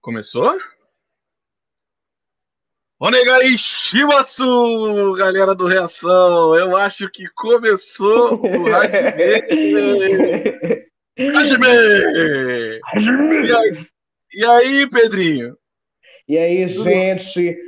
Começou? Onegai Shimasu, galera do Reação. Eu acho que começou o Hajime. Hajime! Hajime! E aí, e aí, Pedrinho? E aí, gente?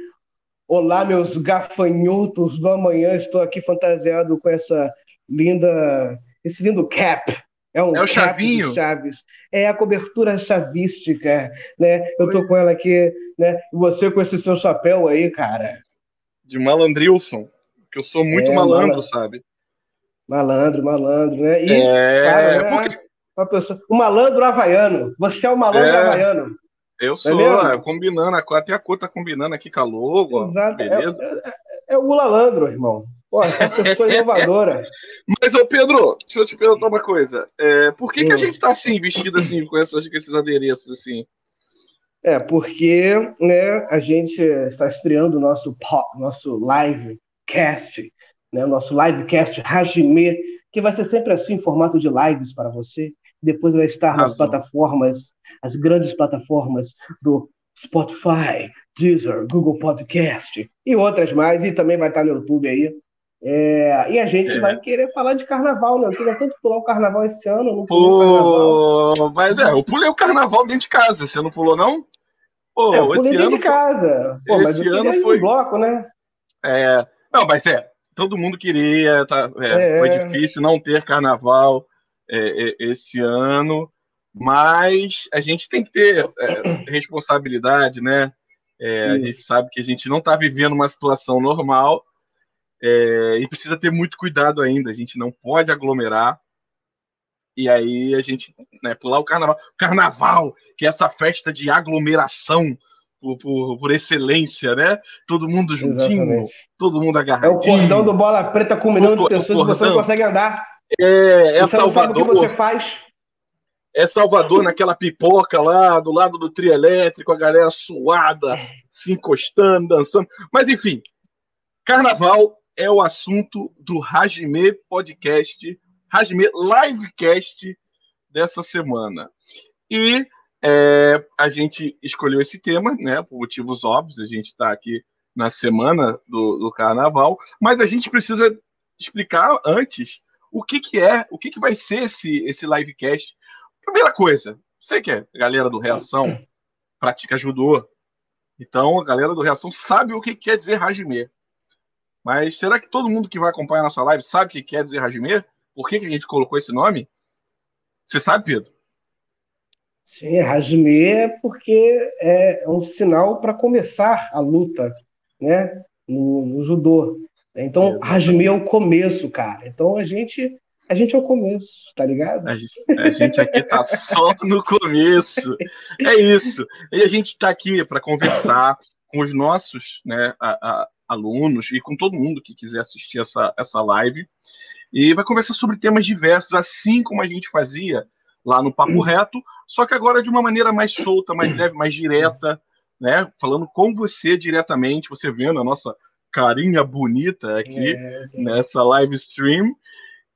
Olá, meus gafanhotos do amanhã. Estou aqui fantasiado com essa linda, esse lindo cap. É, um É o cap chavinho? de Chaves. É a cobertura chavística, né? Eu tô com ela aqui, né? E você com esse seu chapéu aí, cara. De Malandrilson. Que eu sou muito É, malandro, mala- sabe? Malandro, malandro, né? E, É, cara, né? porque Uma pessoa, o malandro havaiano. Você é o malandro É. havaiano. eu sou, é, combinando, a cor- até a cor tá combinando aqui com a logo, Exato. É, beleza? é, é o Lalandro, irmão. Pô, é uma pessoa inovadora. Mas, ô Pedro, deixa eu te perguntar uma coisa. É, por que, que a Hum. gente tá assim, vestido assim, com esses, com esses adereços assim? É, porque né, a gente está estreando o nosso, nosso livecast, né, o nosso livecast Hajime, que vai ser sempre assim, em formato de lives para você. Depois vai estar nas plataformas, as grandes plataformas do Spotify, Deezer, Google Podcast e outras mais, e também vai estar no YouTube aí. É, e a gente É. vai querer falar de carnaval, né? Eu queria tanto pular o carnaval esse ano, não pulei o carnaval. Pô, mas é, eu pulei o carnaval dentro de casa, você não pulou, não? Pô, É, eu pulei esse dentro ano de casa. Pô, mas esse eu ano foi- bloco, né? É, não, mas é, todo mundo queria, tá, é, É. foi difícil não ter carnaval é, é, esse ano, mas a gente tem que ter responsabilidade, né? A gente sabe que a gente não está vivendo uma situação normal é, e precisa ter muito cuidado ainda, a gente não pode aglomerar. E aí a gente, né, pular o carnaval. Carnaval, que é essa festa de aglomeração por, por, por excelência, né? Todo mundo juntinho, Exatamente. todo mundo É o cordão do bola preta com um milhão de pessoas e você não consegue andar. É, é você não sabe o que Salvador, você faz. é Salvador naquela pipoca lá, do lado do trio elétrico, a galera suada, se encostando, dançando. Mas enfim, carnaval é o assunto do Hajime Podcast, Hajime Livecast dessa semana. E é, a gente escolheu esse tema, né, por motivos óbvios, a gente está aqui na semana do, do carnaval, mas a gente precisa explicar antes o que, que é, o que, que vai ser esse, esse livecast. Primeira coisa, sei que é a galera do Reação pratica judô, então a galera do Reação sabe o que quer dizer Hajime. Mas será que todo mundo que vai acompanhar a nossa live sabe o que quer dizer Hajime? Por que, que a gente colocou esse nome? Você sabe, Pedro? Sim, Hajime é porque é um sinal para começar a luta, né? No, no judô. Então, Exatamente. Hajime é o começo, cara. Então a gente, a gente é o começo, tá ligado? A gente, a gente aqui tá só no começo. É isso. E a gente está aqui para conversar com os nossos né, a- a- alunos e com todo mundo que quiser assistir essa, essa live. E vai conversar sobre temas diversos, assim como a gente fazia lá no Papo Reto, só que agora de uma maneira mais solta, mais leve, mais direta, né? Falando com você diretamente, você vendo a nossa carinha bonita aqui É, nessa live stream.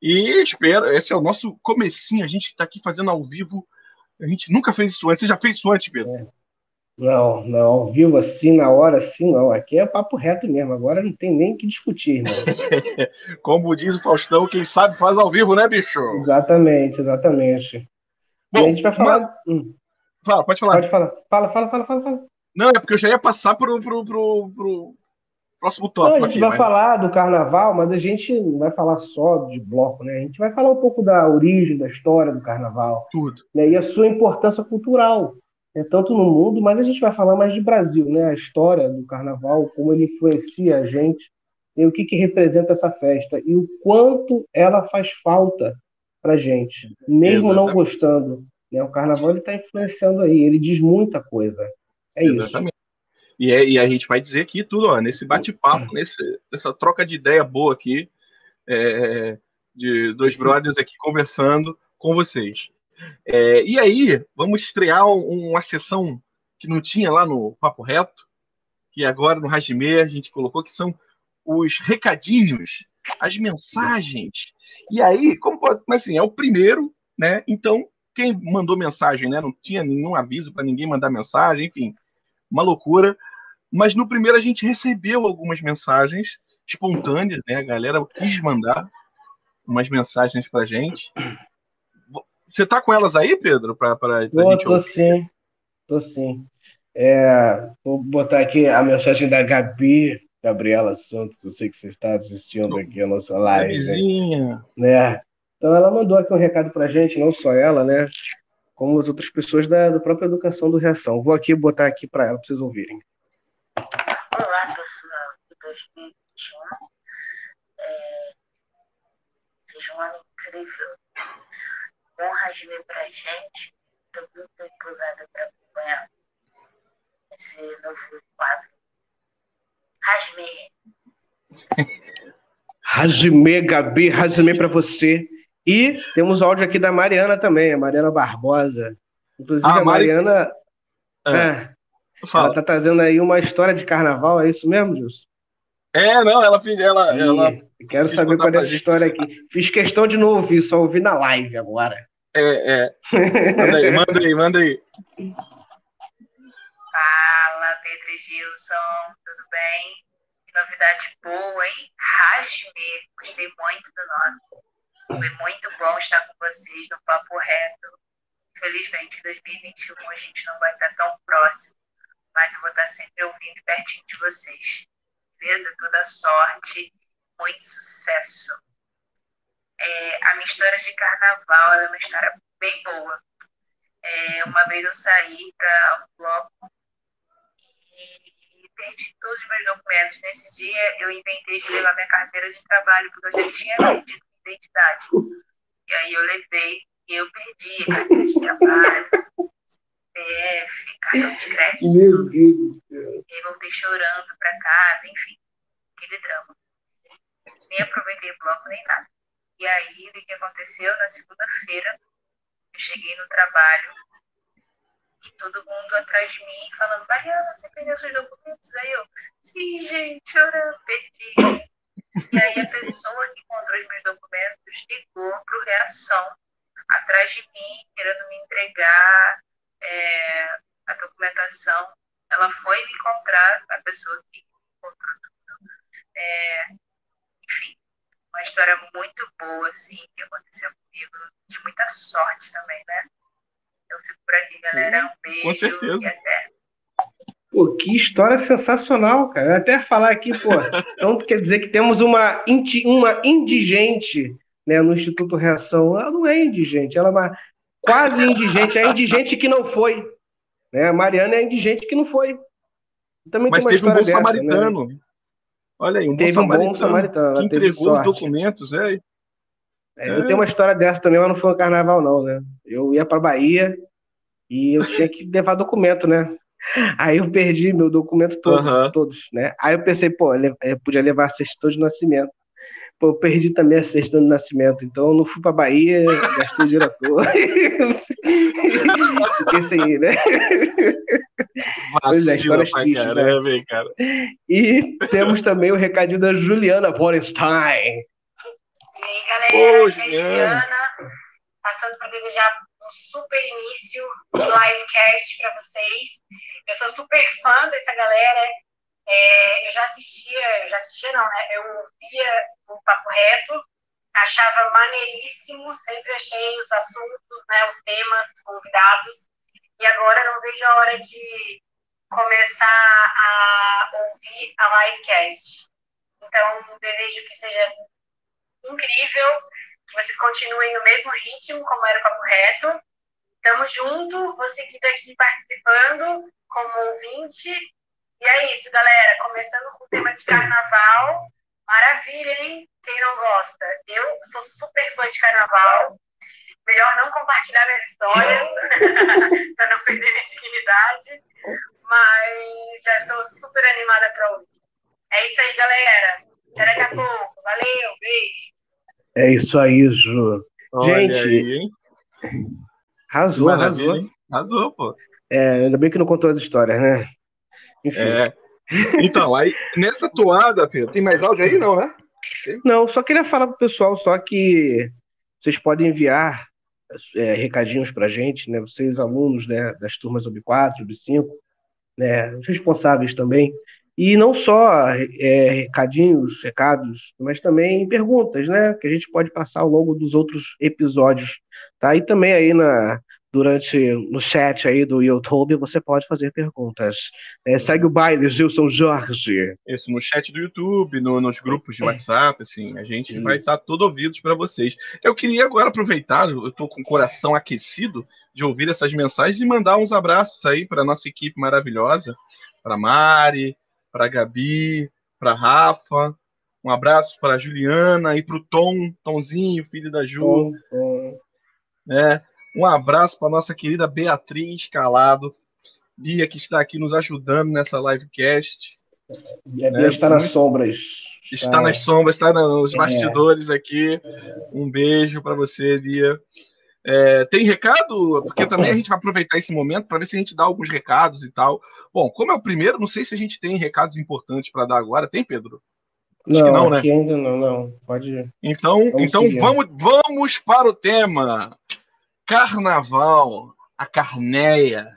E espero, esse é o nosso comecinho, a gente está aqui fazendo ao vivo. A gente nunca fez isso antes. Você já fez isso antes, Pedro? Não, não, ao vivo assim, na hora assim, não. Aqui é papo reto mesmo. Agora não tem nem o que discutir, irmão. Como diz o Faustão, quem sabe faz ao vivo, né, bicho? Exatamente, exatamente. e Bom, a gente vai falar. Hum, Fala, pode falar. pode falar. Fala, fala, fala, fala, fala. Não, é porque eu já ia passar pro, pro, pro, pro próximo Não, tópico a gente aqui. vai mas- falar do carnaval, mas a gente não vai falar só de bloco, né? A gente vai falar um pouco da origem, da história do carnaval, Tudo. né? E a sua importância cultural, né? Tanto no mundo, mas a gente vai falar mais de Brasil, né? A história do carnaval, como ele influencia a gente, e o que que representa essa festa e o quanto ela faz falta pra gente, mesmo não Exatamente. gostando, né? O carnaval está influenciando aí, ele diz muita coisa. É isso. Exatamente. E, é- e a gente vai dizer aqui tudo, ó, nesse bate-papo, nessa troca de ideia boa aqui, é, de dois brothers aqui conversando com vocês. É, e aí, vamos estrear um- uma sessão que não tinha lá no Papo Reto, que agora no Hajime a gente colocou, que são os recadinhos, as mensagens. E aí, como pode, mas assim, é o primeiro, né? Então, quem mandou mensagem, né? Não tinha nenhum aviso para ninguém mandar mensagem, enfim, uma loucura. Mas no primeiro a gente recebeu algumas mensagens espontâneas, né? A galera quis mandar umas mensagens pra gente. Você tá com elas aí, Pedro? Pra, pra, pra gente tô ouvir? sim, tô sim. É, vou botar aqui a mensagem da Gabi, Gabriela Santos, eu sei que você está assistindo aqui a nossa live. Vizinha. Né? Então ela mandou aqui um recado pra gente, não só ela, né? Como as outras pessoas da, da própria educação do Reação. Vou aqui botar aqui para ela, para vocês ouvirem. Olá, pessoal de 2021. É... Seja um ano incrível. Honras ver pra gente. Estou muito empolgada para acompanhar esse novo quadro. Rasme. Rasme, Gabi, Rasme para você. E temos o áudio aqui da Mariana também, a Mariana Barbosa. Inclusive, ah, a Mariana. Mari... É. é ela está trazendo aí uma história de carnaval, é isso mesmo, Gilson? É, não, ela. ela, ela quero saber qual é essa história aqui. Fiz questão de não ouvir, só ouvi na live agora. É, é. Manda aí, manda aí, manda aí. Fala, Pedro e Gilson, tudo bem? Que novidade boa, hein? Rasme, gostei muito do nome. Foi muito bom estar com vocês no Papo Reto. Infelizmente, em 2021 a gente não vai estar tão próximo, mas eu vou estar sempre ouvindo pertinho de vocês. Beleza? Toda sorte, muito sucesso. É, a minha história de carnaval é uma história bem boa. É, uma vez eu saí para um bloco e perdi todos os meus documentos. Nesse dia eu inventei de levar minha carteira de trabalho, porque eu já tinha perdido identidade. E aí eu levei e eu perdi a carteira de trabalho, CPF, cartão de crédito. Meu Deus E aí voltei chorando para casa, enfim, aquele drama. Nem aproveitei o bloco nem nada. E aí, o que aconteceu? Na segunda-feira, eu cheguei no trabalho e todo mundo atrás de mim falando, Mariana, você perdeu seus documentos? Aí eu, sim, gente, chorando, perdi. E aí a pessoa que encontrou os meus documentos ligou para o Reação, atrás de mim, querendo me entregar é, a documentação. Ela foi me encontrar, a pessoa que encontrou tudo. É, enfim, uma história muito boa, assim, que aconteceu comigo, de muita sorte também, né? Eu fico por aqui, galera. Um beijo Com certeza. e até. Pô, que história sensacional, cara. Até falar aqui, pô. Então quer dizer que temos uma, uma indigente né, no Instituto Reação. Ela não é indigente, ela é uma quase indigente, é indigente que não foi. Né? A Mariana é indigente que não foi. Também Mas teve um bom dessa, samaritano. Né? Olha aí, um teve bom samaritano, um bom samaritano que entregou os documentos, é. É, eu tenho uma história dessa também, mas não foi um carnaval, não, né? Eu ia para Bahia e eu tinha que levar documento, né? Aí eu perdi meu documento todo, todos, né? Aí eu pensei, pô, eu podia levar a certidão de nascimento. Pô, eu perdi também a certidão de nascimento, então eu não fui pra Bahia, gastei o dinheiro todo. Fiquei sem ir, né? pois é, histórias tristes, caramba, né? cara. E temos também o recadinho da Juliana Borenstein. E aí, galera, Ô, Juliana. Passando para desejar um super início de livecast para vocês. Eu sou super fã dessa galera. É, eu já assistia, já assistia não, né? Eu via o Papo Reto, achava maneiríssimo, sempre achei os assuntos, né, os temas, os convidados. E agora não vejo a hora de começar a ouvir a livecast. Então, desejo que seja incrível, que vocês continuem no mesmo ritmo como era o Papo Reto. Tamo junto, vou seguir aqui participando como ouvinte. E é isso, galera. Começando com o tema de carnaval. Maravilha, hein? Quem não gosta? Eu sou super fã de carnaval. Melhor não compartilhar minhas histórias para não perder minha dignidade. Mas já estou super animada para ouvir. É isso aí, galera. Até daqui a pouco. Valeu, beijo. É isso aí, Ju. Olha Gente, aí, arrasou, arrasou. Hein? Arrasou, pô. É, ainda bem que não contou as histórias, né? Enfim. É. Então, aí, nessa toada, Pedro, tem mais áudio aí, não, né? Não, só queria falar pro pessoal só que vocês podem enviar é, recadinhos para a gente, né? Vocês, alunos né, das turmas OB4, OB5, né, os responsáveis também. E não só é, recadinhos, recados, mas também perguntas, né? Que a gente pode passar ao longo dos outros episódios. Tá? E também aí na, durante no chat aí do YouTube você pode fazer perguntas. É, segue o baile, Gilson Jorge. Isso, no chat do YouTube, no, nos grupos de WhatsApp, assim, a gente Isso. vai estar todo ouvidos para vocês. Eu queria agora aproveitar, eu estou com o coração aquecido de ouvir essas mensagens e mandar uns abraços aí para nossa equipe maravilhosa, para Mari, para Gabi, para Rafa, um abraço para Juliana e para o Tom, Tomzinho, filho da Ju. Tom, Tom. É, um abraço para nossa querida Beatriz Calado, Bia, que está aqui nos ajudando nessa livecast. E a Bia né? está nas sombras. Está, está nas sombras, está nos é. bastidores aqui. Um beijo para você, Bia. É, tem recado? Porque também a gente vai aproveitar esse momento para ver se a gente dá alguns recados e tal. Bom, como é o primeiro, não sei se a gente tem recados importantes para dar agora. Tem, Pedro? Acho não, não né? ainda não, não. Pode ir. Então, vamos então vamos, vamos para o tema. Carnaval, a Carneia,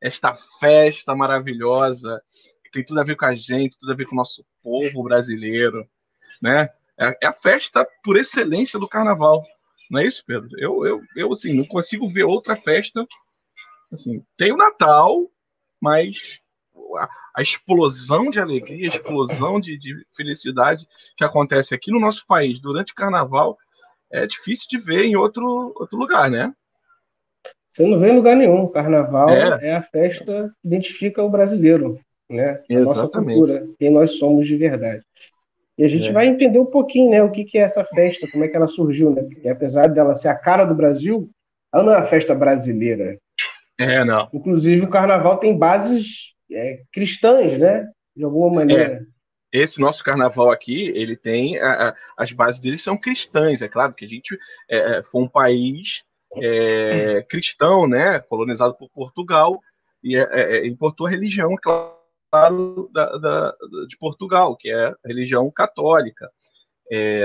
esta festa maravilhosa que tem tudo a ver com a gente, tudo a ver com o nosso povo brasileiro, né? É, é a festa por excelência do Carnaval, não é isso, Pedro? Eu, eu, eu assim, não consigo ver outra festa. Assim, tem o Natal, mas a, explosão de alegria, a explosão de, de felicidade que acontece aqui no nosso país durante o Carnaval é difícil de ver em outro, outro lugar, né? Você não vê em lugar nenhum. Carnaval é, é a festa que identifica o brasileiro, né? A nossa cultura, quem nós somos de verdade. E a gente é. vai entender um pouquinho, né, o que, que é essa festa, como é que ela surgiu, né? Porque apesar dela ser a cara do Brasil, ela não é uma festa brasileira. É, não. Inclusive, o carnaval tem bases é, cristãs, né? De alguma maneira. É esse nosso carnaval aqui, ele tem a, a, as bases dele são cristãs, é claro que a gente é, é, foi um país é, cristão, né, colonizado por Portugal e é, é, é importou a religião, claro, da, da, de Portugal, que é a religião católica.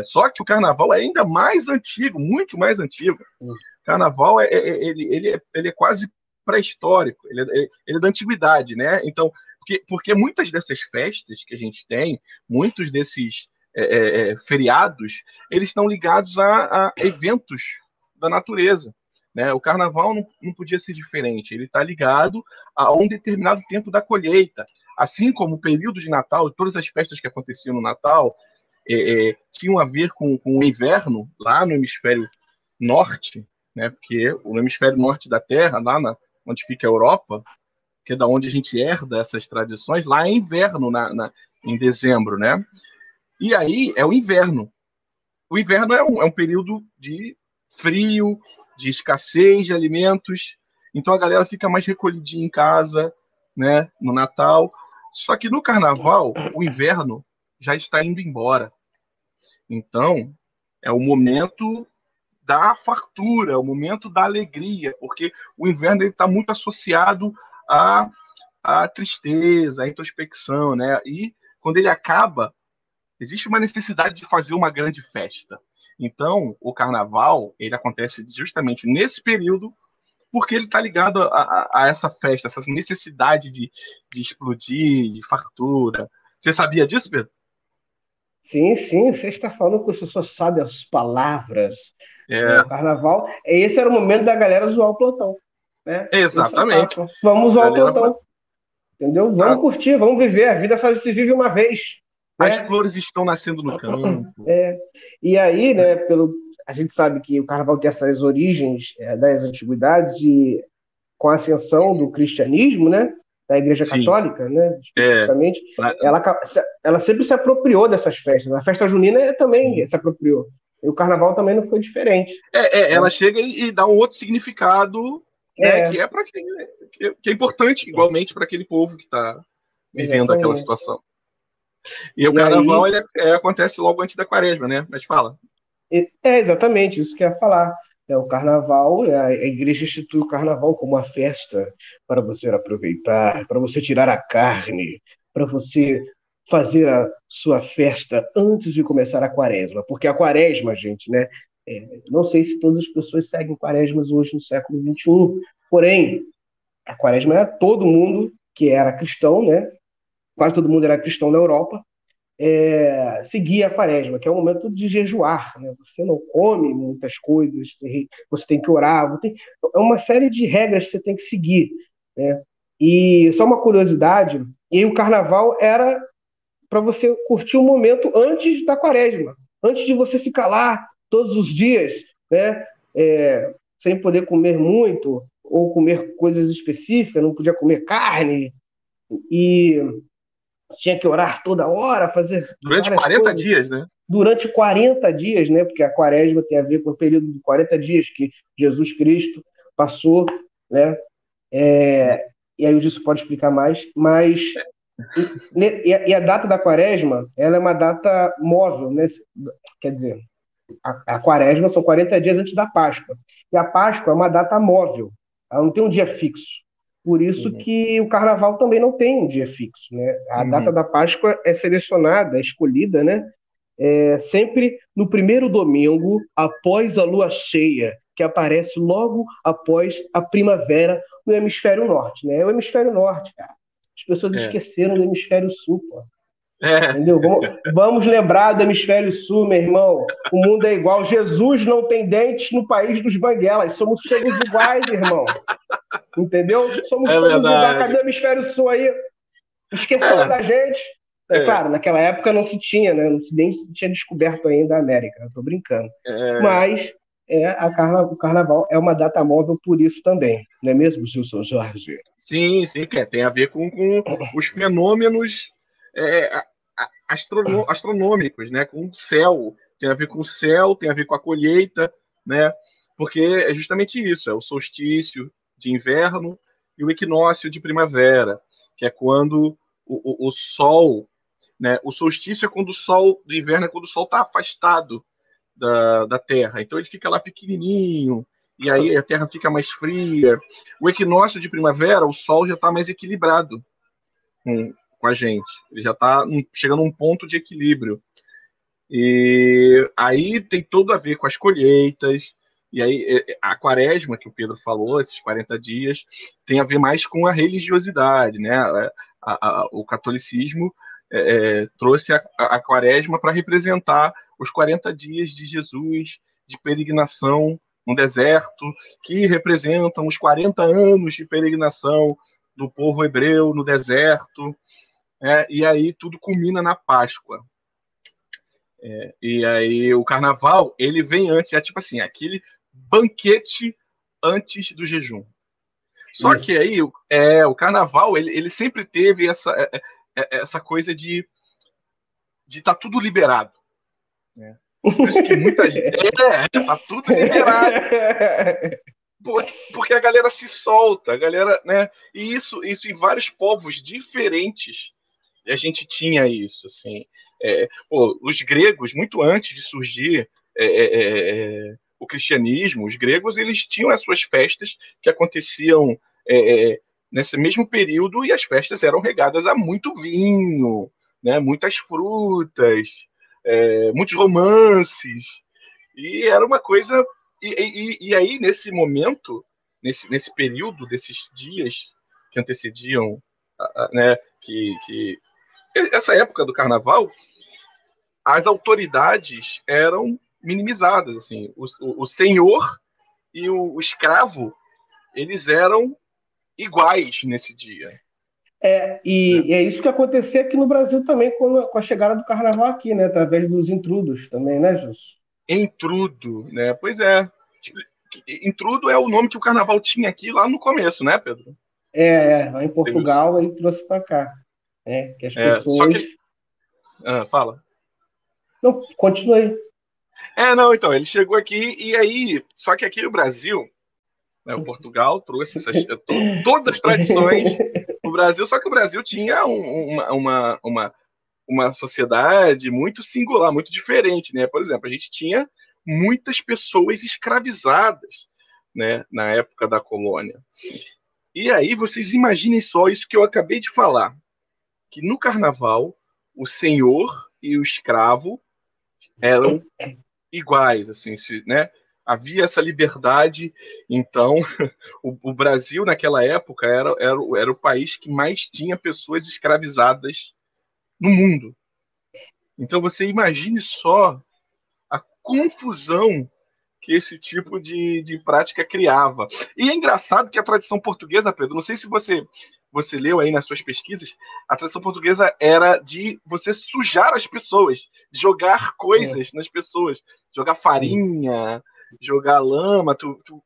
só que o carnaval é ainda mais antigo, muito mais antigo. O carnaval é, ele, ele, ele é quase pré-histórico, ele, ele é da antiguidade, né? Então porque, porque muitas dessas festas que a gente tem, muitos desses é, é, é, feriados, eles estão ligados a, a, eventos da natureza. Né? O carnaval não, não podia ser diferente, ele está ligado a um determinado tempo da colheita. Assim como o período de Natal, todas as festas que aconteciam no Natal, é, é, tinham a ver com, com o inverno lá no hemisfério norte, né? porque o hemisfério norte da Terra, lá na, onde fica a Europa, que é da onde a gente herda essas tradições, lá é inverno, na, na, em dezembro, né? E aí é o inverno. O inverno é um, é um período de frio, de escassez de alimentos, então a galera fica mais recolhidinha em casa, né, no Natal. Só que no Carnaval, o inverno já está indo embora. Então, é o momento da fartura, é o momento da alegria, porque o inverno está muito associado a, a tristeza, a introspecção, né? E quando ele acaba, existe uma necessidade de fazer uma grande festa. Então, o carnaval, ele acontece justamente nesse período, porque ele está ligado a, a, a, essa festa, essa necessidade de, de explodir, de fartura. Você sabia disso, Pedro? Sim, sim, você está falando que você só sabe as palavras. É. O carnaval, esse era o momento da galera zoar o plantão. Né? Exatamente. Vamos ao plantão. Entendeu? Vamos ah. curtir, vamos viver. A vida só se vive uma vez. As né? flores estão nascendo no campo. É. E aí, né, pelo, a gente sabe que o carnaval tem essas origens é, das antiguidades e com a ascensão do cristianismo, né, da Igreja Sim. Católica, né, especificamente, é. ela, ela sempre se apropriou dessas festas. A festa junina também Sim. se apropriou. E o carnaval também não foi diferente. É, é ela chega e, e, dá um outro significado né, é. que é para que, que, é importante igualmente para aquele povo que está vivendo aquela situação. E, e o carnaval aí... ele é, acontece logo antes da quaresma, né? Mas fala. É exatamente isso que eu ia falar. É, o carnaval, a igreja institui o carnaval como uma festa para você aproveitar, para você tirar a carne, para você fazer a sua festa antes de começar a quaresma. Porque a quaresma, gente, né? É, não sei se todas as pessoas seguem quaresmas hoje no século XXI, porém, a quaresma era todo mundo que era cristão, né? quase todo mundo era cristão na Europa, é, seguia a quaresma, que é o momento de jejuar. Né? Você não come muitas coisas, você tem que orar, tem, é uma série de regras que você tem que seguir. Né? E só uma curiosidade, e o carnaval era para você curtir o momento antes da quaresma, antes de você ficar lá todos os dias, né? É, sem poder comer muito ou comer coisas específicas, não podia comer carne e tinha que orar toda hora, fazer. Durante 40 coisas. dias, né? Durante 40 dias, né? Porque a quaresma tem a ver com o período de 40 dias que Jesus Cristo passou, né? É, e aí o Gilson pode explicar mais, mas. E, e, a, data da quaresma, ela é uma data móvel, né? Quer dizer, a, a quaresma são 40 dias antes da Páscoa. E a Páscoa é uma data móvel, ela não tem um dia fixo. Por isso uhum. que o carnaval também não tem um dia fixo. Né? A uhum. data da Páscoa é selecionada, é escolhida, né? É sempre no primeiro domingo após a lua cheia, que aparece logo após a primavera no hemisfério norte. Né? É o hemisfério norte, cara. As pessoas é. esqueceram do hemisfério sul, pô. É. Entendeu? Vamos, vamos, lembrar do hemisfério sul, meu irmão. O mundo é igual. Jesus não tem dentes no país dos banguelas. Somos todos iguais, irmão. Entendeu? Somos é todos iguais. Cadê o hemisfério sul aí? Esquecendo é. da gente. É, é, claro, naquela época não se tinha, né? Não se nem tinha descoberto ainda a América. Eu tô brincando. É. Mas é, a carna, o carnaval é uma data móvel por isso também, não é mesmo, Gilson Jorge? Sim, sim, tem a ver com, com os fenômenos é, astronômicos, né? Com o céu, tem a ver com o céu, tem a ver com a colheita, né? Porque é justamente isso, é o solstício de inverno e o equinócio de primavera, que é quando o, o, o sol, né? O solstício é quando o sol do inverno é quando o sol está afastado da, da Terra, então ele fica lá pequenininho, e aí a Terra fica mais fria. O equinócio de primavera, o Sol já está mais equilibrado com a gente. Ele já está chegando a um ponto de equilíbrio. E aí tem tudo a ver com as colheitas. E aí é, é, a quaresma que o Pedro falou, esses 40 dias, tem a ver mais com a religiosidade, né? A, a, o catolicismo é, é, trouxe a, a quaresma para representar os 40 dias de Jesus de peregrinação no deserto, que representam os 40 anos de peregrinação do povo hebreu no deserto, é, e aí tudo culmina na Páscoa. É, e aí o carnaval, ele vem antes, é tipo assim, aquele banquete antes do jejum. Só Isso. que aí é, o carnaval, ele, ele sempre teve essa, é, é, é essa coisa de de estar tá tudo liberado. Né? Por isso que muita gente. É, tá tudo liberado. Porque a galera se solta, a galera, né? E isso, isso em vários povos diferentes a gente tinha isso, assim. É, pô, os gregos, muito antes de surgir é, é, é, é o cristianismo, os gregos eles tinham as suas festas que aconteciam é, nesse mesmo período e as festas eram regadas a muito vinho, né, muitas frutas, muitos romances e era uma coisa e, e, e aí nesse momento, nesse, nesse período desses dias que antecediam né, que, que essa época do carnaval, as autoridades eram minimizadas, assim, o, o, o senhor e o, o, escravo, eles eram iguais nesse dia. É, e, é. é isso que acontecia aqui no Brasil também com a, com a chegada do carnaval aqui, né, através dos intrudos também, né, Jus? Intrudo, né, pois é. Intrudo é o nome que o carnaval tinha aqui lá no começo, né, Pedro? É, é lá em Portugal, aí trouxe para cá. É, que as é, pessoas. Que... Ah, fala. Não, continue. É, não, então, ele chegou aqui e aí. Só que aqui no Brasil, né, o Portugal trouxe essas, to, todas as tradições no Brasil, só que o Brasil tinha um, uma, uma, uma, uma sociedade muito singular, muito diferente, né? Por exemplo, a gente tinha muitas pessoas escravizadas, né, na época da colônia. E aí vocês imaginem só isso que eu acabei de falar que no carnaval o senhor e o escravo eram iguais, assim, se, né? Havia essa liberdade, então o, o, Brasil naquela época era, era, era o país que mais tinha pessoas escravizadas no mundo. Então você imagine só a confusão que esse tipo de, de prática criava. E é engraçado que a tradição portuguesa, Pedro, não sei se você você leu aí nas suas pesquisas, a tradição portuguesa era de você sujar as pessoas, jogar coisas é. nas pessoas, jogar farinha, jogar lama. Tu, tu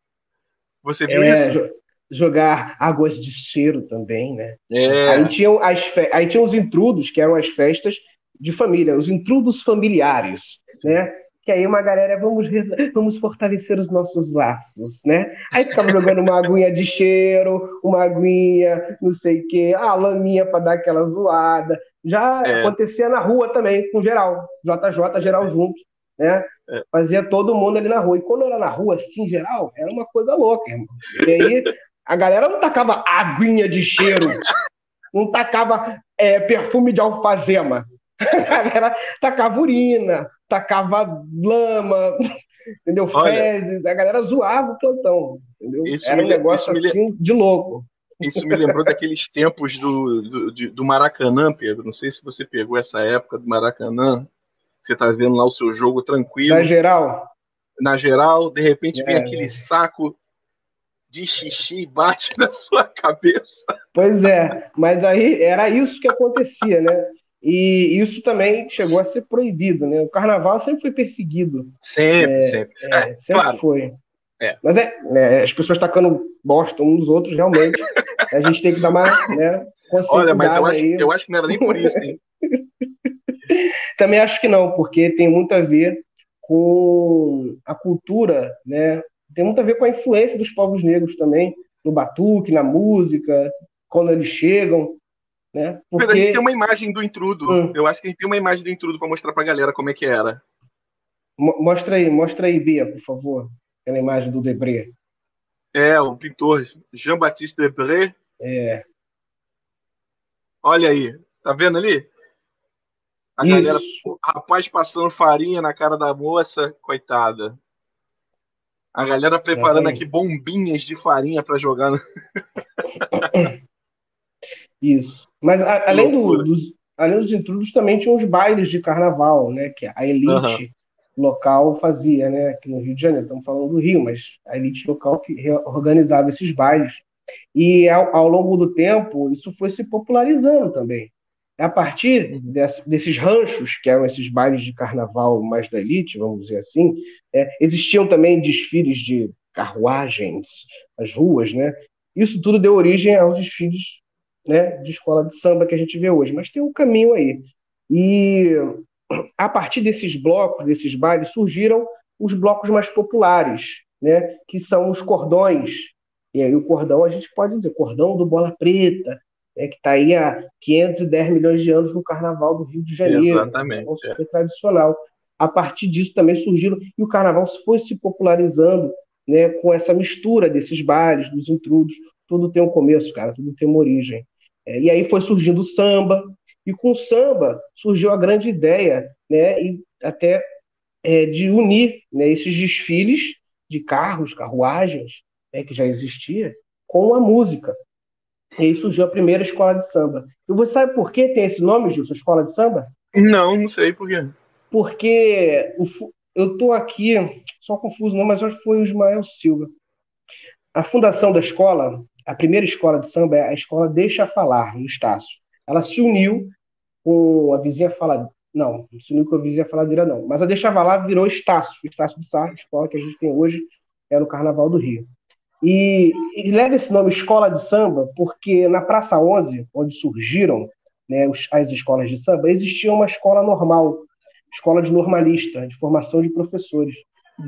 você viu é, isso? Jogar águas de cheiro também, né? É. Aí, tinham as fe... aí tinha os intrudos, que eram as festas de família, os intrudos familiares, né? Que aí uma galera, vamos, vamos fortalecer os nossos laços, né? Aí ficava jogando uma aguinha de cheiro, uma aguinha, não sei o quê, a laminha para dar aquela zoada. Já é. acontecia na rua também, com geral, JJ, geral junto, né? É. Fazia todo mundo ali na rua. E quando era na rua, assim, geral, era uma coisa louca, irmão. E aí a galera não tacava aguinha de cheiro, não tacava é, perfume de alfazema. A galera tacava urina, tacava lama, entendeu? Olha, Fezes, a galera zoava o plantão, entendeu? Era um negócio assim de louco. Isso me lembrou daqueles tempos do, do, do, Maracanã, Pedro. Não sei se você pegou essa época do Maracanã. Você tá vendo lá o seu jogo tranquilo. Na geral? Na geral, de repente é, vem aquele saco de xixi e bate na sua cabeça. Pois é, mas aí era isso que acontecia, né? E isso também chegou a ser proibido, né? O carnaval sempre foi perseguido. Sempre, é, sempre. É, é, sempre claro. foi. É. Mas é, né, as pessoas tacando bosta uns nos outros, realmente. a gente tem que dar uma né, Olha, mas eu acho, eu acho que não era nem por isso, hein? também acho que não, porque tem muito a ver com a cultura, né? Tem muito a ver com a influência dos povos negros também, no batuque, na música, quando eles chegam. Né? Porque... A gente tem uma imagem do intrudo. Hum. Eu acho que a gente tem uma imagem do intrudo para mostrar para a galera como é que era. Mostra aí, mostra aí, Bia, por favor. Aquela imagem do Debré. É, o pintor Jean-Baptiste Debré. É. Olha aí, tá vendo ali? A Isso. galera, o rapaz passando farinha na cara da moça, coitada. A galera preparando aqui bombinhas de farinha para jogar. No... Isso. Mas a, além, do, dos, além dos intrudos, também tinha os bailes de carnaval, né? Que a elite uhum. local fazia, né? Aqui no Rio de Janeiro, estamos falando do Rio, mas a elite local que organizava esses bailes. E ao, ao longo do tempo, isso foi se popularizando também. A partir uhum. desse, desses ranchos, que eram esses bailes de carnaval mais da elite, vamos dizer assim, é, existiam também desfiles de carruagens, as ruas, né? Isso tudo deu origem aos desfiles né, de escola de samba que a gente vê hoje, mas tem um caminho aí. E a partir desses blocos, desses bailes, surgiram os blocos mais populares, né, que são os cordões. E aí o cordão, a gente pode dizer, cordão do Bola Preta, né, que está aí há 510 milhões de anos no Carnaval do Rio de Janeiro. Exatamente. Um super é. tradicional. A partir disso também surgiram, e o Carnaval foi se popularizando né, com essa mistura desses bailes, dos intrudos. Tudo tem um começo, cara, tudo tem uma origem. É, e aí foi surgindo o samba, e com o samba surgiu a grande ideia, né, e até é, de unir né, esses desfiles de carros, carruagens, né, que já existia, com a música. E aí surgiu a primeira escola de samba. E você sabe por que tem esse nome, Gilson, escola de samba? Não, não sei por quê. Porque o, eu estou aqui, só confuso não, mas acho que foi o Ismael Silva. A fundação da escola a primeira escola de samba é a escola Deixa Falar, no Estácio. Ela se uniu com a vizinha faladeira. Não, se uniu com a vizinha faladeira, não. Mas a Deixa Falar virou Estácio, Estácio do Sá, a escola que a gente tem hoje é no Carnaval do Rio. E, e leva esse nome Escola de Samba porque na Praça 11, onde surgiram né, as escolas de samba, existia uma escola normal, escola de normalista, de formação de professores.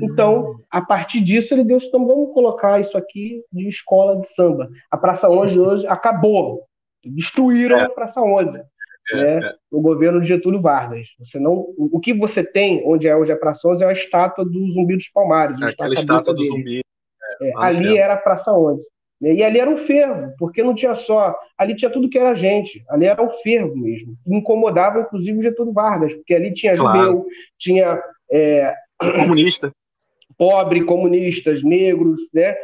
Então, a partir disso, ele deu então vamos colocar isso aqui de escola de samba. A Praça 11 hoje acabou. Destruíram é. a Praça 11. É, né, é. no governo de Getúlio Vargas. Você não, o que você tem, onde é hoje a Praça 11, é a estátua do Zumbi dos Palmares. É, aquela estátua do Zumbi. É, é ali era a Praça 11. Né, e ali era um fervo, porque não tinha só. Ali tinha tudo que era gente. Ali era um fervo mesmo. Incomodava, inclusive, o Getúlio Vargas, porque ali tinha claro. judeu, tinha é, Comunista. Pobre, comunistas, negros, né?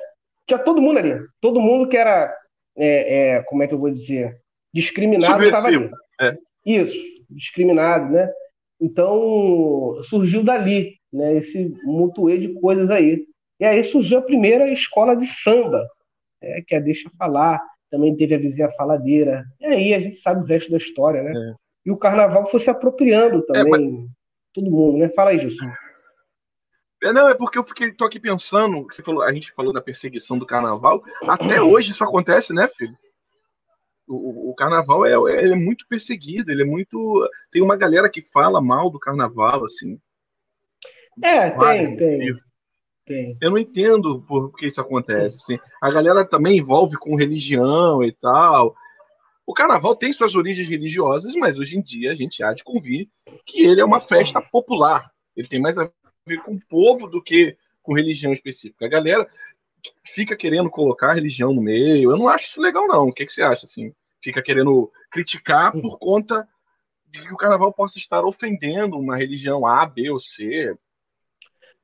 Tinha todo mundo ali. Todo mundo que era, é, é, como é que eu vou dizer, discriminado estava ali. É. Isso, discriminado, né? Então, surgiu dali, né, esse mutuê de coisas aí. E aí surgiu a primeira escola de samba, né, que é Deixa Falar, também teve a vizinha faladeira. E aí a gente sabe o resto da história, né? É. E o carnaval foi se apropriando também, é, mas... todo mundo, né? Fala aí, Gilson. É, não, é porque eu fiquei, tô aqui pensando, você falou, a gente falou da perseguição do carnaval, até hoje isso acontece, né, filho? O, o, carnaval é, é, é, muito perseguido, ele é muito. Tem uma galera que fala mal do carnaval, assim. É, tem, tem, tem. Eu não entendo por que isso acontece. Assim. A galera também envolve com religião e tal. O carnaval tem suas origens religiosas, mas hoje em dia a gente há de convir que ele é uma festa popular. Ele tem mais a ver com o povo do que com religião específica. A galera fica querendo colocar a religião no meio. Eu não acho isso legal, não. O que, que você acha, assim? Fica querendo criticar por conta de que o carnaval possa estar ofendendo uma religião A, B ou C.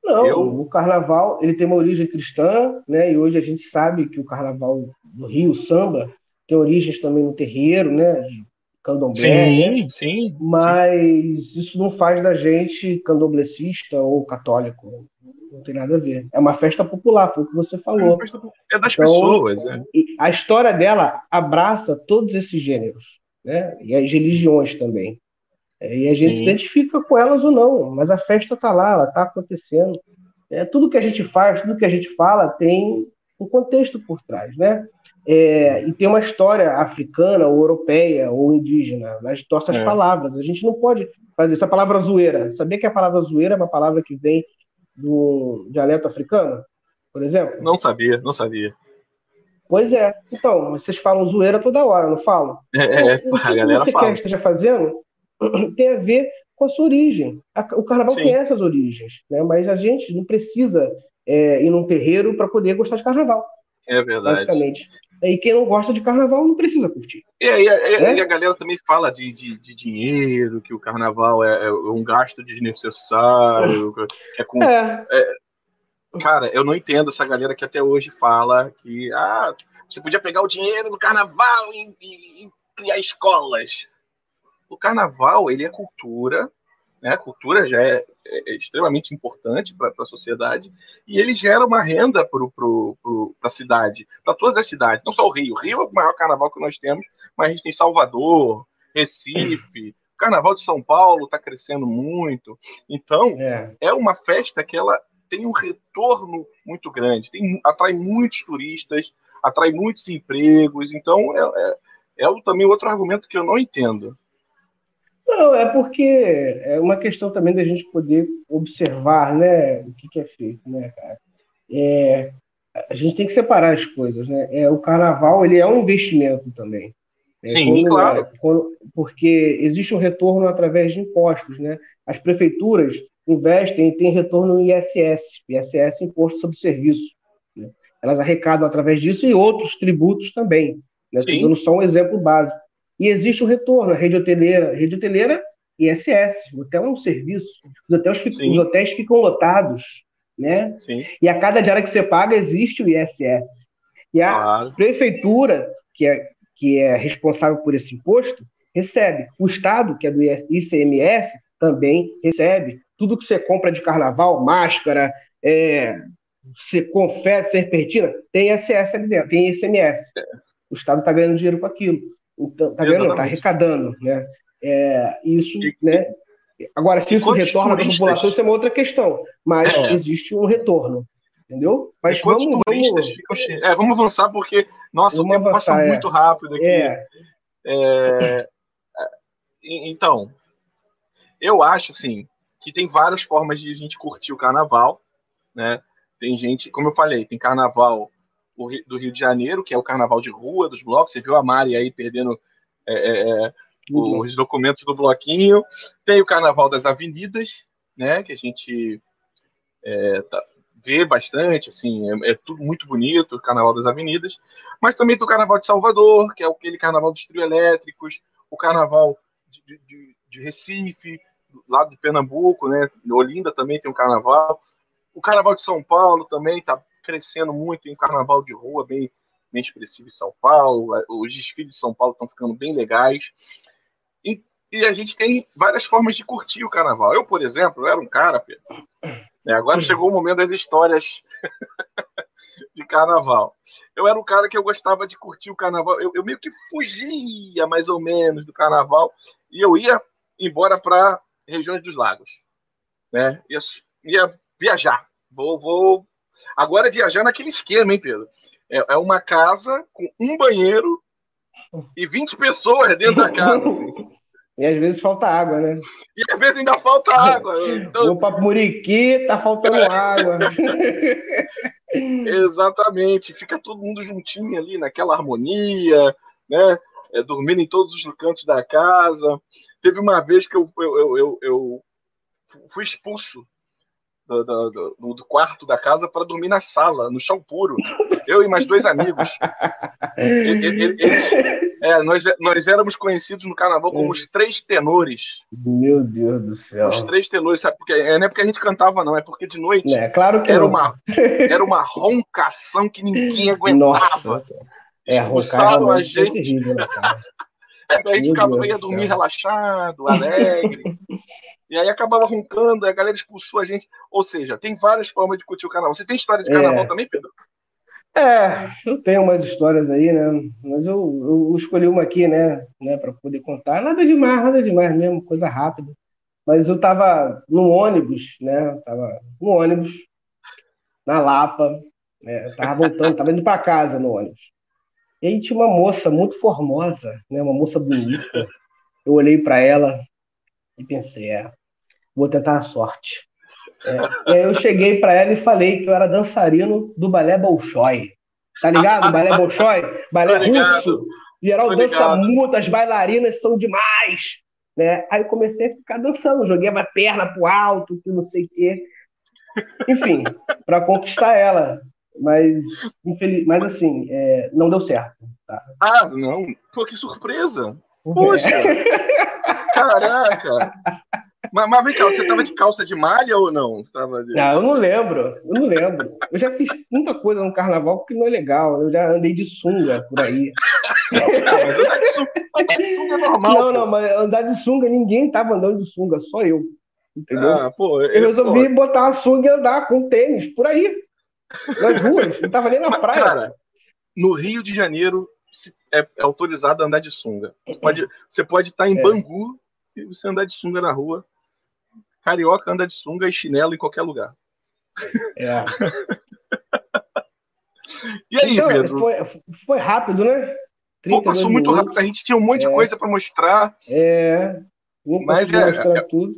Não, eu... o carnaval ele tem uma origem cristã, né? E hoje a gente sabe que o carnaval do Rio, o samba, tem origens também no terreiro, né? De candomblé. Sim, sim. Mas sim. isso não faz da gente candomblecista ou católico não tem nada a ver. É uma festa popular, foi o que você falou. É, das então, pessoas. É. A história dela abraça todos esses gêneros, né? E as religiões também. É, e a gente Sim. se identifica com elas ou não, mas a festa está lá, ela está acontecendo. É, tudo que a gente faz, tudo que a gente fala tem um contexto por trás, né? É, e tem uma história africana, ou europeia, ou indígena, nas nossas é. palavras. A gente não pode fazer essa palavra zoeira. Sabia que a palavra zoeira é uma palavra que vem do dialeto africano, por exemplo? Não sabia, não sabia. Pois é. Então, vocês falam zoeira toda hora, não falam? É, é o que a galera você fala. quer que esteja fazendo tem a ver com a sua origem. O carnaval Sim. tem essas origens, né? mas a gente não precisa é, ir num terreiro para poder gostar de carnaval. É verdade. Basicamente. E quem não gosta de carnaval não precisa curtir. E, e, e, e a galera também fala de, de, de, dinheiro, que o carnaval é, é um gasto desnecessário. É com, é. é. cara, eu não entendo essa galera que até hoje fala que ah, você podia pegar o dinheiro do carnaval e, criar escolas. O carnaval, ele é cultura, né? A cultura já é, é, é extremamente importante para a sociedade e ele gera uma renda para a cidade, para todas as cidades, não só o Rio. O Rio é o maior carnaval que nós temos, mas a gente tem Salvador, Recife, o Carnaval de São Paulo está crescendo muito. Então, é. é uma festa que ela tem um retorno muito grande, tem, atrai muitos turistas, atrai muitos empregos. Então, é, é, é também outro argumento que eu não entendo. Não, é porque é uma questão também da gente poder observar, né, o que, que é feito, né, cara. É, a gente tem que separar as coisas, né? É, o carnaval ele é um investimento também. É, Sim, quando, claro. Quando, porque existe um retorno através de impostos, né? As prefeituras investem e têm retorno em ISS, ISS Imposto sobre Serviço. Né? Elas arrecadam através disso e outros tributos também. Né? Estou dando só um exemplo básico. E existe o retorno, a rede hoteleira, a rede hoteleira ISS, o hotel é um serviço. Os hotéis, ficam, os hotéis ficam lotados, né? Sim. E a cada diária que você paga existe o ISS. E a claro. prefeitura, que é, que é responsável por esse imposto, recebe. O Estado, que é do ICMS, também recebe. Tudo que você compra de carnaval, máscara, é, se confete, serpentina, tem ISS ali dentro, tem ICMS. É. O Estado está ganhando dinheiro com aquilo. Então, tá vendo? Está arrecadando, né? É, isso, e, né? Agora, se isso retorna para a população, isso é uma outra questão. Mas é. existe um retorno, entendeu? Mas vamos, vamos... Ficam... É, vamos avançar porque, nossa, vamos o tempo avançar, passa é. muito rápido aqui. É. é. Então, eu acho, assim, que tem várias formas de a gente curtir o carnaval, né? Tem gente, como eu falei, tem carnaval do Rio de Janeiro, que é o carnaval de rua dos blocos. Você viu a Mari aí perdendo é, é, é os documentos do bloquinho. Tem o carnaval das avenidas, né? Que a gente é, tá, vê bastante, assim, é, é, tudo muito bonito, o carnaval das avenidas. Mas também tem o carnaval de Salvador, que é aquele carnaval dos trio elétricos, o carnaval de, de, de Recife, lado de Pernambuco, né? Olinda também tem um carnaval. O carnaval de São Paulo também está crescendo muito, um carnaval de rua bem, bem expressivo em São Paulo. Os desfiles de São Paulo estão ficando bem legais. E, e, a gente tem várias formas de curtir o carnaval. Eu, por exemplo, eu era um cara, Pedro. Né? Agora chegou o momento das histórias de carnaval. Eu era um cara que eu gostava de curtir o carnaval. Eu, eu meio que fugia, mais ou menos, do carnaval. E eu ia embora para regiões dos lagos. Né? Ia, ia viajar. Vou, vou. Agora viajar naquele esquema, hein, Pedro? É, é uma casa com um banheiro e 20 pessoas dentro da casa. Assim. E às vezes falta água, né? E às vezes ainda falta água. Então... Vou para Muriqui, tá faltando água. Exatamente. Fica todo mundo juntinho ali naquela harmonia, né? É, dormindo em todos os cantos da casa. Teve uma vez que eu, eu, eu, eu fui expulso do, do, do, quarto da casa para dormir na sala, no chão puro. Eu e mais dois amigos. Eles, é, nós, nós éramos conhecidos no carnaval como os três tenores. Meu Deus do céu. Os três tenores, sabe? Porque, é, não é porque a gente cantava, não, é porque de noite é, claro que era, não. uma, era uma roncação que ninguém aguentava. Nossa. É, Expulsaram a gente. É terrível, né, é, a gente ficava, ia dormir relaxado, alegre. E aí acabava roncando, a galera expulsou a gente. Ou seja, tem várias formas de curtir o carnaval. Você tem história de carnaval é. também, Pedro? É, eu tenho umas histórias aí, né? Mas eu, eu escolhi uma aqui, né? né para poder contar. Nada demais, nada demais mesmo, coisa rápida. Mas eu tava no ônibus, né? tava no ônibus, na Lapa, né? Eu tava voltando, tava indo para casa no ônibus. E aí tinha uma moça muito formosa, né? Uma moça bonita. Eu olhei para ela e pensei, é, vou tentar a sorte. É, e aí eu cheguei para ela e falei que eu era dançarino do balé Bolshoi. Tá ligado? balé Bolshoi? Balé russo. Geral dança muito, as bailarinas são demais. Né? Aí eu comecei a ficar dançando, joguei a perna pro alto, que não sei o quê. Enfim, para conquistar ela. Mas, infeliz... mas assim, é... não deu certo. Tá? Ah, não. Pô, que surpresa! Poxa! É. Caraca! Mas, mas vem cá, você tava de calça de malha ou não? Tava de... Não, eu não lembro. Eu não lembro. Eu já fiz muita coisa no carnaval que não é legal. Eu já andei de sunga por aí. Não, mas andar de sunga, andar de sunga é normal. Não, pô. não, mas andar de sunga, ninguém tava andando de sunga, só eu. Entendeu? Ah, pô, eu, eu resolvi pô. botar uma sunga e andar com tênis por aí. Nas ruas. Não tava nem na mas, praia. Cara, no Rio de Janeiro é, é autorizado a andar de sunga. Você pode, você pode estar em é. Bangu e você andar de sunga na rua Carioca anda de sunga e chinelo em qualquer lugar. É. e aí, então, Pedro? Foi, foi, rápido, né? Pô, passou muito minutos. rápido. A gente tinha um monte é. de coisa para mostrar. É. Mas é, é, tudo.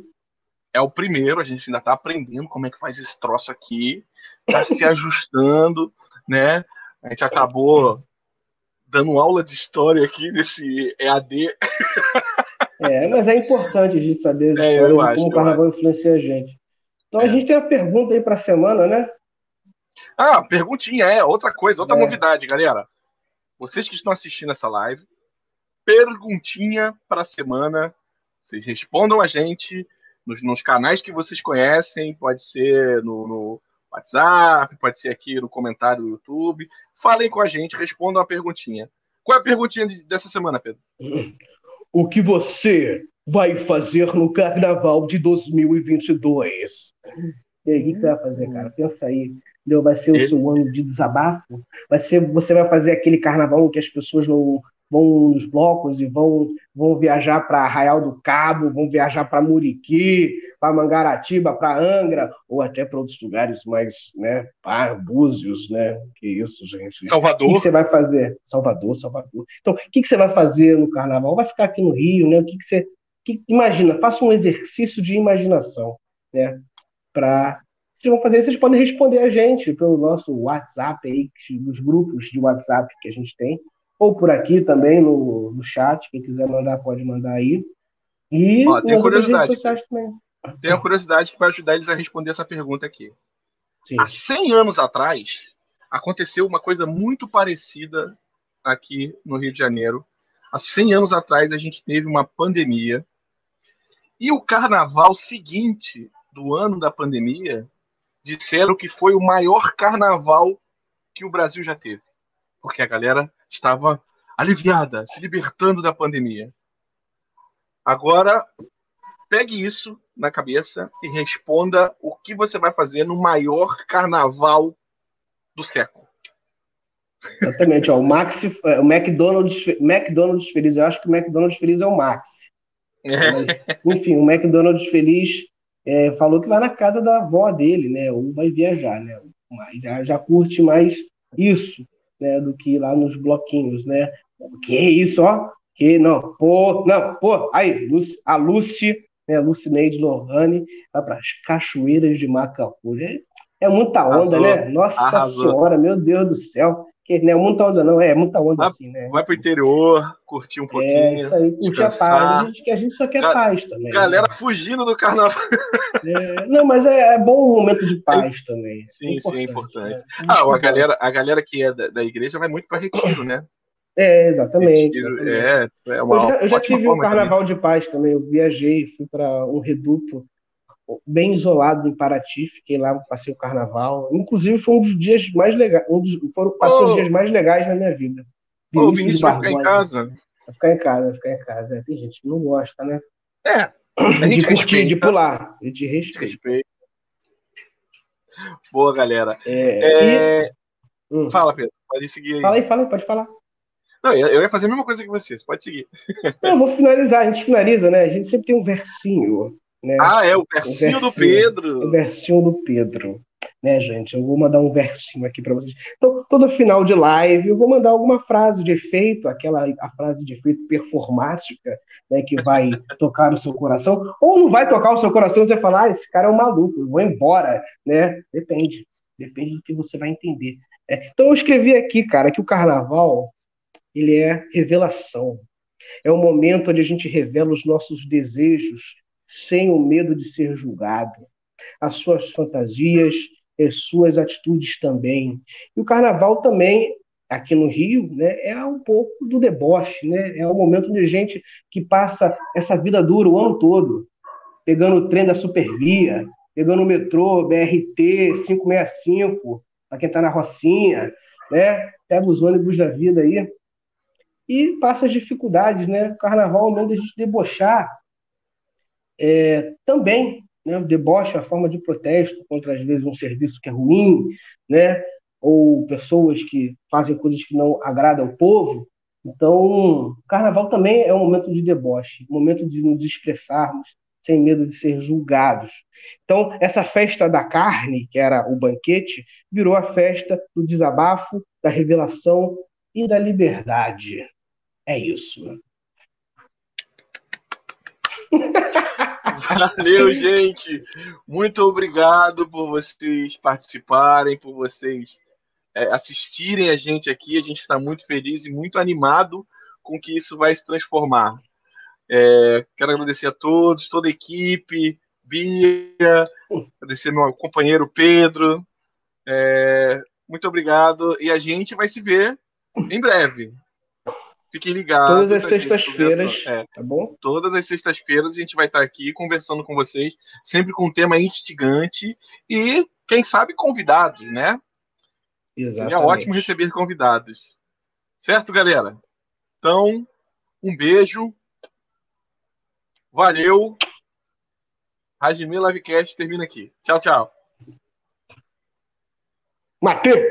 é o primeiro, a gente ainda está aprendendo como é que faz esse troço aqui, está se ajustando, né? A gente acabou dando aula de história aqui nesse EAD. É, mas é importante a gente saber é, como acho, o carnaval influencia a gente. Então é. a gente tem a pergunta aí para a semana, né? Ah, perguntinha, é, outra coisa, outra é. novidade, galera. Vocês que estão assistindo essa live, perguntinha para a semana. Vocês respondam a gente nos, nos, canais que vocês conhecem, pode ser no, no WhatsApp, pode ser aqui no comentário do YouTube. Falem com a gente, respondam a perguntinha. Qual é a perguntinha dessa semana, Pedro? o que você vai fazer no carnaval de 2022? E aí, o que você vai fazer, cara? Pensa aí. Entendeu? Vai ser o seu ano de desabafo? Vai ser, você vai fazer aquele carnaval que as pessoas não vão nos blocos e vão, vão viajar para Arraial do Cabo, vão viajar para Muriqui, para Mangaratiba, para Angra, ou até para outros lugares mais, né, para Búzios, né? Que isso, gente. Salvador. O que você vai fazer? Salvador, Salvador. Então, o que você vai fazer no Carnaval? Vai ficar aqui no Rio, né? O que você que, imagina? Faça um exercício de imaginação, né? Para vocês vão fazer, vocês podem responder a gente pelo nosso WhatsApp aí, nos grupos de WhatsApp que a gente tem, ou por aqui também no, no chat, quem quiser mandar pode mandar aí. E Ó, tem curiosidade. também. Tem a curiosidade que vai ajudar eles a responder essa pergunta aqui. Sim. Há 100 anos atrás, aconteceu uma coisa muito parecida aqui no Rio de Janeiro. Há 100 anos atrás, a gente teve uma pandemia E o carnaval seguinte do ano da pandemia disseram que foi o maior carnaval que o Brasil já teve. Porque a galera estava aliviada, se libertando da pandemia. Agora, pegue isso na cabeça e responda o que você vai fazer no maior carnaval do século. Exatamente, ó, o Max, é, o McDonald's, McDonald's feliz, eu acho que o McDonald's feliz é o Max. É. Mas, enfim, o McDonald's feliz é, falou que vai na casa da avó dele, né? Ou vai viajar, né? Já, já curte mais isso, né? Do que ir lá nos bloquinhos, né? Que isso, ó? Que não, pô, não, pô, aí, a Lucy, né? Lucineide Lohane, vai para as cachoeiras de Macacu. É, é muita onda, Arrasou. né? Nossa Arrasou. Senhora, meu Deus do céu. Que não é muita onda, não, é muita onda vai, assim, né? Vai pro interior, curtir um é, pouquinho. É, isso aí, curtir a paz. A gente, que a gente só quer Ga paz também. Galera né? fugindo do carnaval. É, não, mas é, é, bom um momento de paz também. Sim, é sim, é importante. Né? Ah, a galera, a galera que é da, da igreja vai muito para retiro, né? É, exatamente. Retiro, É, é uma eu já, eu já tive um carnaval também. de paz também. Eu viajei, fui para um reduto bem isolado em Paraty, fiquei lá, passei o carnaval. Inclusive, foi um dos dias mais legais, um dos, foram, passei oh. os dias mais legais na minha vida. Vinícius, oh, Vinícius vai ficar em casa. Vai ficar em casa, vai ficar em casa. É, tem gente que não gosta, né? É. A gente de curtir, de pular. De respeito. respeito. Boa, galera. É, é... E... Hum. Fala, Pedro. Pode seguir aí. Fala aí, fala aí, pode falar. Não, eu ia fazer a mesma coisa que vocês. Pode seguir. Eu vou finalizar. A gente finaliza, né? A gente sempre tem um versinho né? Ah, é o versinho, o versinho do Pedro. O versinho do Pedro. Né, gente? Eu vou mandar um versinho aqui para vocês. Então, todo final de live, eu vou mandar alguma frase de efeito, aquela a frase de efeito performática, né, que vai tocar o seu coração, ou não vai tocar o seu coração e você falar, ah, esse cara é um maluco, eu vou embora, né? Depende. Depende do que você vai entender. É, então, eu escrevi aqui, cara, que o carnaval ele é revelação. É o momento onde a gente revela os nossos desejos sem o medo de ser julgado. As suas fantasias, as suas atitudes também. E o carnaval também, aqui no Rio, né, é um pouco do deboche, né? É o momento de gente que passa essa vida dura o ano todo, pegando o trem da Supervia, pegando o metrô, BRT 565, para quem está na Rocinha, né? Pega os ônibus da vida aí e passa as dificuldades, né? O carnaval é o de a gente debochar é, também né, deboche, a forma de protesto contra, às vezes, um serviço que é ruim, né, ou pessoas que fazem coisas que não agradam ao povo. Então, o carnaval também é um momento de deboche, um momento de nos expressarmos sem medo de ser julgados. Então, essa festa da carne, que era o banquete, virou a festa do desabafo, da revelação e da liberdade. É isso. Valeu, gente. Muito obrigado por vocês participarem, por vocês é, assistirem a gente aqui. A gente está muito feliz e muito animado com que isso vai se transformar. É, quero agradecer a todos, toda a equipe, Bia, agradecer meu companheiro Pedro. É, muito obrigado e a gente vai se ver em breve. Fiquem ligados. Todas as sextas-feiras, é, tá bom? Todas as sextas-feiras a gente vai estar aqui conversando com vocês, sempre com um tema instigante e, quem sabe, convidados, né? Exatamente. É ótimo receber convidados. Certo, galera? Então, um beijo. Valeu. Rajime Livecast termina aqui. Tchau, tchau. Matei!